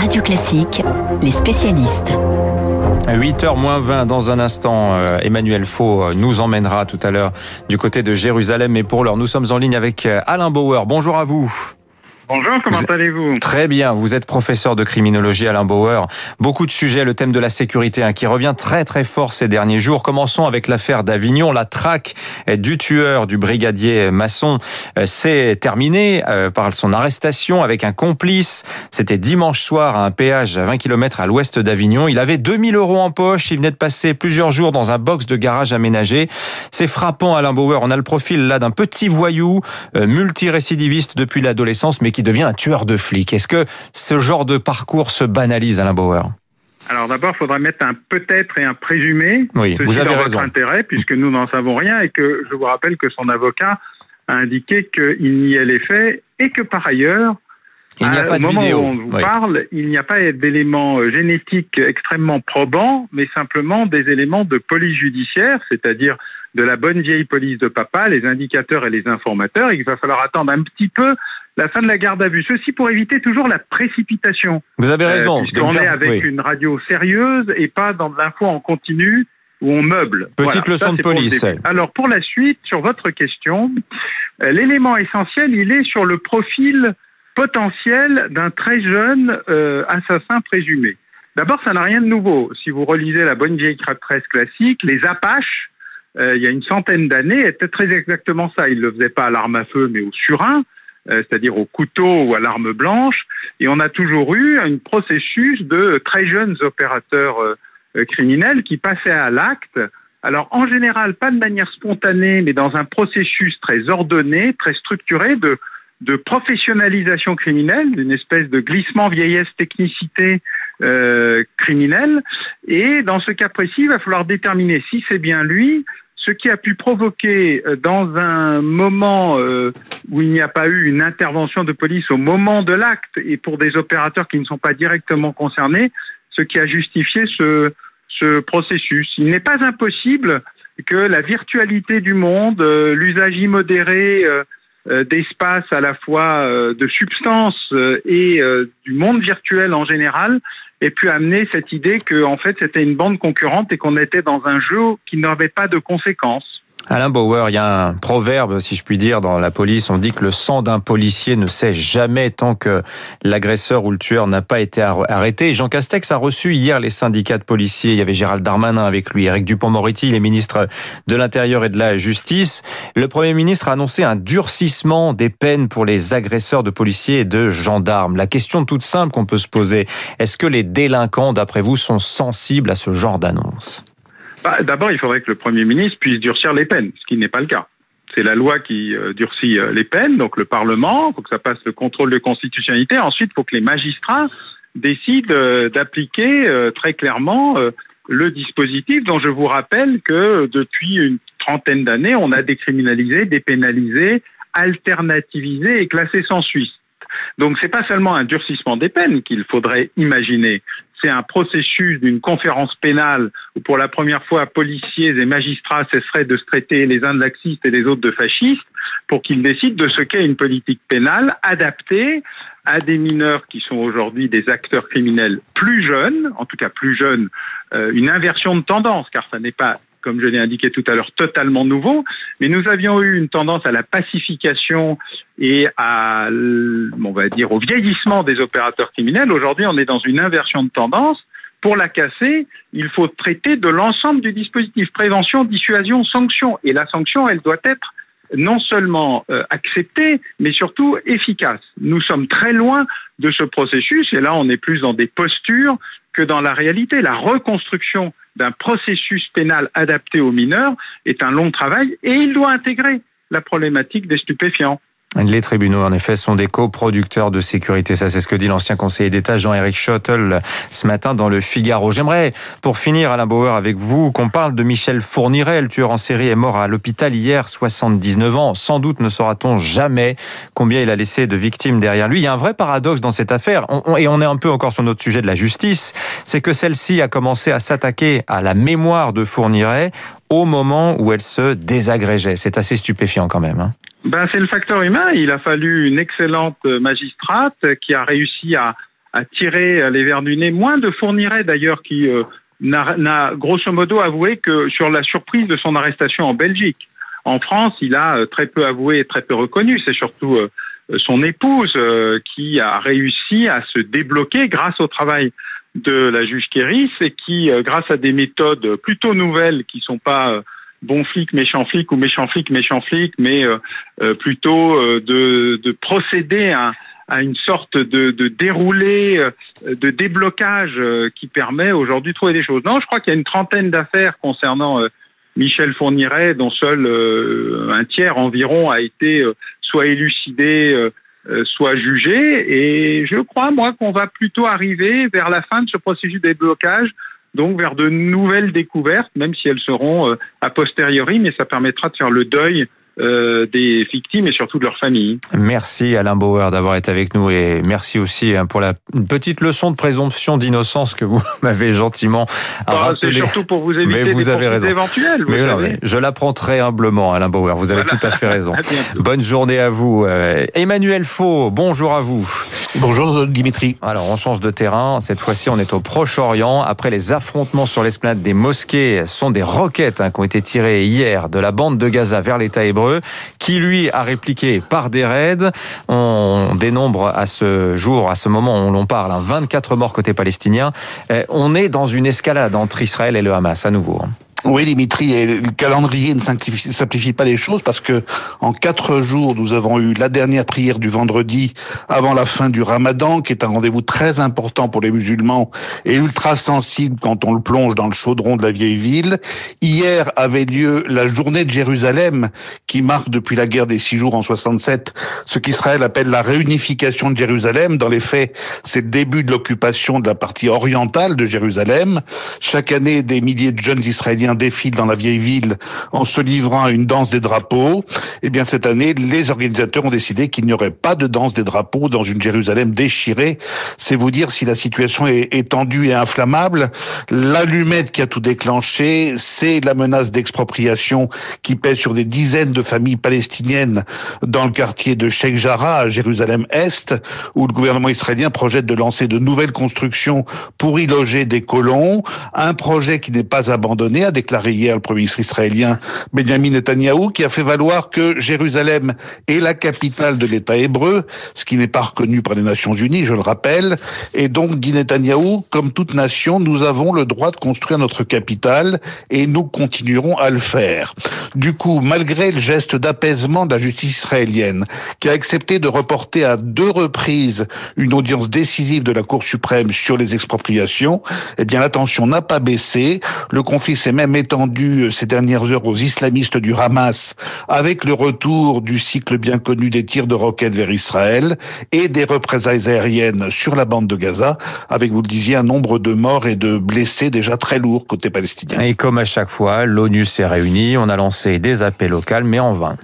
Radio Classique, les spécialistes. 8h moins 20 dans un instant, euh, Emmanuel Faux euh, nous emmènera tout à l'heure du côté de Jérusalem. Et pour l'heure, nous sommes en ligne avec euh, Alain Bauer. Bonjour à vous. Bonjour, comment allez-vous Très bien, vous êtes professeur de criminologie Alain Bauer. Beaucoup de sujets, le thème de la sécurité hein, qui revient très très fort ces derniers jours. Commençons avec l'affaire d'Avignon. La traque du tueur du brigadier maçon euh, s'est terminée euh, par son arrestation avec un complice. C'était dimanche soir à un péage à 20 km à l'ouest d'Avignon. Il avait 2000 euros en poche. Il venait de passer plusieurs jours dans un box de garage aménagé. C'est frappant Alain Bauer. On a le profil là d'un petit voyou euh, multirécidiviste depuis l'adolescence mais qui devient un tueur de flics. Est-ce que ce genre de parcours se banalise, Alain Bauer? Alors d'abord, il faudra mettre un peut-être et un présumé. Oui, Ceci vous avez dans raison. votre intérêt, puisque nous n'en savons rien et que je vous rappelle que son avocat a indiqué qu'il niait les faits et que par ailleurs, Il n'y a au moment vidéo. où on vous Oui. parle, il n'y a pas d'éléments euh, génétiques extrêmement probants, mais simplement des éléments de police judiciaire, c'est-à-dire de la bonne vieille police de papa, les indicateurs et les informateurs, et qu'il va falloir attendre un petit peu la fin de la garde à vue. Ceci pour éviter toujours la précipitation. Vous avez Euh, raison. de Puisqu'on est avec oui. une radio sérieuse et pas dans de l'info en continu où on meuble. Petite Voilà, leçon de pour police. Alors pour la suite, sur votre question, euh, l'élément essentiel, il est sur le profil potentiel d'un très jeune euh, assassin présumé. D'abord, ça n'a rien de nouveau. Si vous relisez la bonne vieille presse classique, les Apaches, euh, il y a une centaine d'années, étaient très exactement ça. Ils ne le faisaient pas à l'arme à feu, mais au surin, euh, c'est-à-dire au couteau ou à l'arme blanche. Et on a toujours eu un processus de très jeunes opérateurs euh, criminels qui passaient à l'acte. Alors en général, pas de manière spontanée, mais dans un processus très ordonné, très structuré de, de professionnalisation criminelle, d'une espèce de glissement vieillesse-technicité euh, criminelle. Et dans ce cas précis, il va falloir déterminer si c'est bien lui, ce qui a pu provoquer euh, dans un moment euh, où il n'y a pas eu une intervention de police au moment de l'acte et pour des opérateurs qui ne sont pas directement concernés, ce qui a justifié ce, ce processus. Il n'est pas impossible que la virtualité du monde, euh, l'usage immodéré euh, euh, d'espace à la fois de substances euh, et du monde virtuel en général ait pu amener cette idée que en fait c'était une bande concurrente et qu'on était dans un jeu qui n'avait pas de conséquences. Alain Bauer, il y a un proverbe, si je puis dire, dans la police. On dit que le sang d'un policier ne sèche jamais tant que l'agresseur ou le tueur n'a pas été ar- arrêté. Jean Castex a reçu hier les syndicats de policiers. Il y avait Gérald Darmanin avec lui, Eric Dupont-Moretti, les ministres de l'Intérieur et de la Justice. Le Premier ministre a annoncé un durcissement des peines pour les agresseurs de policiers et de gendarmes. La question toute simple qu'on peut se poser, est-ce que les délinquants, d'après vous, sont sensibles à ce genre d'annonce? D'abord, il faudrait que le Premier ministre puisse durcir les peines, ce qui n'est pas le cas. C'est la loi qui euh, durcit euh, les peines, donc le Parlement, il faut que ça passe le contrôle de constitutionnalité. Ensuite, il faut que les magistrats décident euh, d'appliquer très clairement le dispositif dont je vous rappelle que depuis une trentaine d'années, on a décriminalisé, dépénalisé, alternativisé et classé sans suite. Donc c'est pas seulement un durcissement des peines qu'il faudrait imaginer, c'est un processus d'une conférence pénale où pour la première fois policiers et magistrats cesseraient de se traiter les uns de laxistes et les autres de fascistes pour qu'ils décident de ce qu'est une politique pénale adaptée à des mineurs qui sont aujourd'hui des acteurs criminels plus jeunes, en tout cas plus jeunes, euh, une inversion de tendance, car ça n'est pas comme je l'ai indiqué tout à l'heure, totalement nouveau, mais nous avions eu une tendance à la pacification et à, on va dire, au vieillissement des opérateurs criminels. Aujourd'hui, on est dans une inversion de tendance. Pour la casser, il faut traiter de l'ensemble du dispositif prévention, dissuasion, sanction. Et la sanction, elle doit être non seulement euh, acceptée, mais surtout efficace. Nous sommes très loin de ce processus, et là, on est plus dans des postures que dans la réalité. La reconstruction d'un processus pénal adapté aux mineurs est un long travail, et il doit intégrer la problématique des stupéfiants. Les tribunaux, en effet, sont des coproducteurs de sécurité. Ça, c'est ce que dit l'ancien conseiller d'État Jean-Éric Schottel ce matin dans le Figaro. J'aimerais, pour finir, Alain Bauer, avec vous, qu'on parle de Michel Fourniret. Le tueur en série est mort à l'hôpital hier, 79 ans. Sans doute ne saura-t-on jamais combien il a laissé de victimes derrière lui. Il y a un vrai paradoxe dans cette affaire, et on est un peu encore sur notre sujet de la justice, c'est que celle-ci a commencé à s'attaquer à la mémoire de Fourniret au moment où elle se désagrégeait. C'est assez stupéfiant quand même. Hein. Ben, c'est le facteur humain. Il a fallu une excellente magistrate qui a réussi à, à tirer les verres du nez, moins de Fourniret d'ailleurs qui n'a grosso modo avoué que sur la surprise de son arrestation en Belgique. En France, il a très peu avoué et très peu reconnu. C'est surtout son épouse qui a réussi à se débloquer grâce au travail de la juge Kéris et qui, grâce à des méthodes plutôt nouvelles qui sont pas bon flic, méchant flic ou méchant flic, méchant flic, mais euh, euh, plutôt euh, de, de, procéder à, à, une sorte de, de déroulé, de déblocage qui permet aujourd'hui de trouver des choses. Non, je crois qu'il y a une trentaine d'affaires concernant Michel Fourniret, dont seul un tiers environ a été soit élucidé, soit jugé. Et je crois, moi, qu'on va plutôt arriver vers la fin de ce processus de déblocage donc vers de nouvelles découvertes, même si elles seront euh, a posteriori, mais ça permettra de faire le deuil euh, des victimes et surtout de leurs familles. Merci Alain Bauer d'avoir été avec nous et merci aussi hein, pour la petite leçon de présomption d'innocence que vous m'avez gentiment bah, C'est surtout pour vous éviter mais vous avez raison. éventuels. mais je l'apprends très humblement Alain Bauer, vous avez tout à fait raison. Bonne journée à vous. Euh, Emmanuel Faux, bonjour à vous. Bonjour Dimitri. Alors on change de terrain, cette fois-ci on est au Proche-Orient. Après les affrontements sur l'esplanade des mosquées, ce sont des roquettes hein, qui ont été tirées hier de la bande de Gaza vers l'État hébreu qui lui a répliqué par des raids. On dénombre à ce jour, à ce moment où l'on parle, 24 morts côté palestinien. Eh, on est dans une escalade entre Israël et le Hamas à nouveau. Oui, Dimitri, le calendrier ne simplifie, pas les choses parce que en quatre jours, nous avons eu la dernière prière du vendredi avant la fin du Ramadan, qui est un rendez-vous très important pour les musulmans et ultra sensible quand on le plonge dans le chaudron de la vieille ville. Hier avait lieu la journée de Jérusalem, qui marque depuis la guerre des six jours en 67 ce qu'Israël appelle la réunification de Jérusalem. Dans les faits, c'est le début de l'occupation de la partie orientale de Jérusalem. Chaque année, des milliers de jeunes Israéliens défile dans la vieille ville en se livrant à une danse des drapeaux. Eh bien, cette année, les organisateurs ont décidé qu'il n'y aurait pas de danse des drapeaux dans une Jérusalem déchirée. C'est vous dire si la situation est, est tendue et inflammable. L'allumette qui a tout déclenché, c'est la menace d'expropriation qui pèse sur des dizaines de familles palestiniennes dans le quartier de Sheikh Jarrah, à Jérusalem-Est, où le gouvernement israélien projette de lancer de nouvelles constructions pour y loger des colons. Un projet qui n'est pas abandonné, a déclaré hier le premier ministre israélien Benjamin Netanyahou, qui a fait valoir que Jérusalem est la capitale de l'État hébreu, ce qui n'est pas reconnu par les Nations Unies, je le rappelle. Et donc, dit Netanyahou, comme toute nation, nous avons le droit de construire notre capitale et nous continuerons à le faire. Du coup, malgré le geste d'apaisement de la justice israélienne, qui a accepté de reporter à deux reprises une audience décisive de la Cour suprême sur les expropriations, eh bien, la tension n'a pas baissé. Le conflit s'est même étendu euh, ces dernières heures aux islamistes du Hamas avec le retour du cycle bien connu des tirs de roquettes vers Israël et des représailles aériennes sur la bande de Gaza avec, vous le disiez, un nombre de morts et de blessés déjà très lourds côté palestinien. Et comme à chaque fois, l'ONU s'est réunie, on a lancé des appels locaux, mais en vain.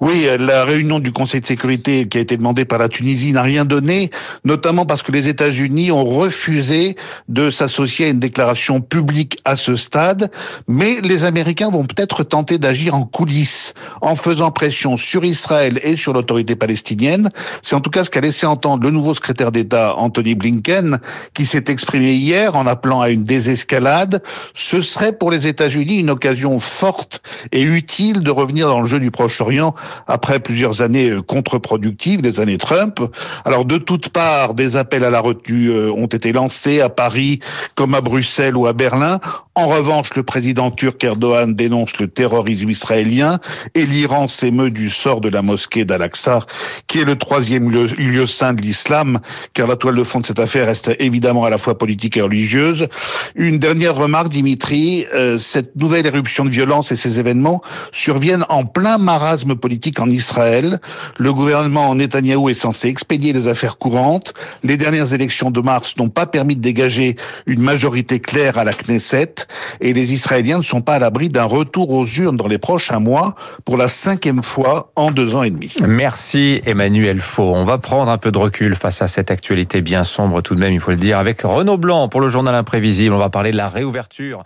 Oui, la réunion du Conseil de sécurité qui a été demandée par la Tunisie n'a rien donné, notamment parce que les États-Unis ont refusé de s'associer à une déclaration publique à ce stade, mais les Américains vont peut-être tenter d'agir en coulisses, en faisant pression sur Israël et sur l'autorité palestinienne. C'est en tout cas ce qu'a laissé entendre le nouveau secrétaire d'État Anthony Blinken, qui s'est exprimé hier en appelant à une désescalade. Ce serait pour les États-Unis une occasion forte et utile de revenir dans le jeu du Proche-Orient après plusieurs années euh, contre-productives, les années Trump. Alors de toutes parts, des appels à la retenue euh, ont été lancés à Paris comme à Bruxelles ou à Berlin. En revanche, le président turc Erdogan dénonce le terrorisme israélien et l'Iran s'émeut du sort de la mosquée d'Al-Aqsa, qui est le troisième lieu, saint de l'islam, car la toile de fond de cette affaire reste évidemment à la fois politique et religieuse. Une dernière remarque, Dimitri, euh, cette nouvelle éruption de violence et ces événements surviennent en plein marasme politique en Israël. Le gouvernement en Netanyahou est censé expédier les affaires courantes. Les dernières élections de mars n'ont pas permis de dégager une majorité claire à la Knesset et les Israéliens ne sont pas à l'abri d'un retour aux urnes dans les prochains mois pour la cinquième fois en deux ans et demi. Merci Emmanuel Faux. On va prendre un peu de recul face à cette actualité bien sombre tout de même, il faut le dire, avec Renaud Blanc pour le journal imprévisible. On va parler de la réouverture